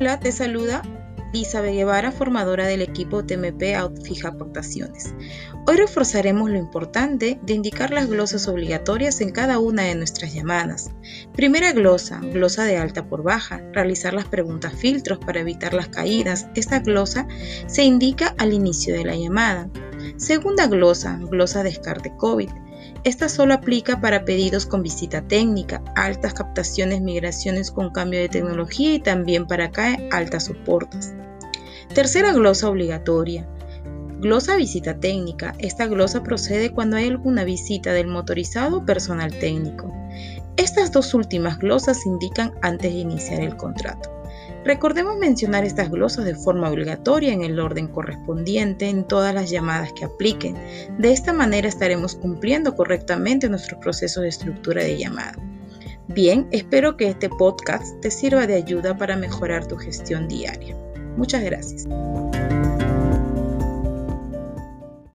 Hola, te saluda Isabel Guevara, formadora del equipo TMP Outfija Aportaciones. Hoy reforzaremos lo importante de indicar las glosas obligatorias en cada una de nuestras llamadas. Primera glosa, glosa de alta por baja, realizar las preguntas filtros para evitar las caídas. Esta glosa se indica al inicio de la llamada. Segunda glosa, glosa descarte COVID. Esta solo aplica para pedidos con visita técnica, altas captaciones, migraciones con cambio de tecnología y también para CAE altas soportes. Tercera glosa obligatoria. Glosa visita técnica. Esta glosa procede cuando hay alguna visita del motorizado o personal técnico. Estas dos últimas glosas indican antes de iniciar el contrato. Recordemos mencionar estas glosas de forma obligatoria en el orden correspondiente en todas las llamadas que apliquen. De esta manera estaremos cumpliendo correctamente nuestro proceso de estructura de llamada. Bien, espero que este podcast te sirva de ayuda para mejorar tu gestión diaria. Muchas gracias.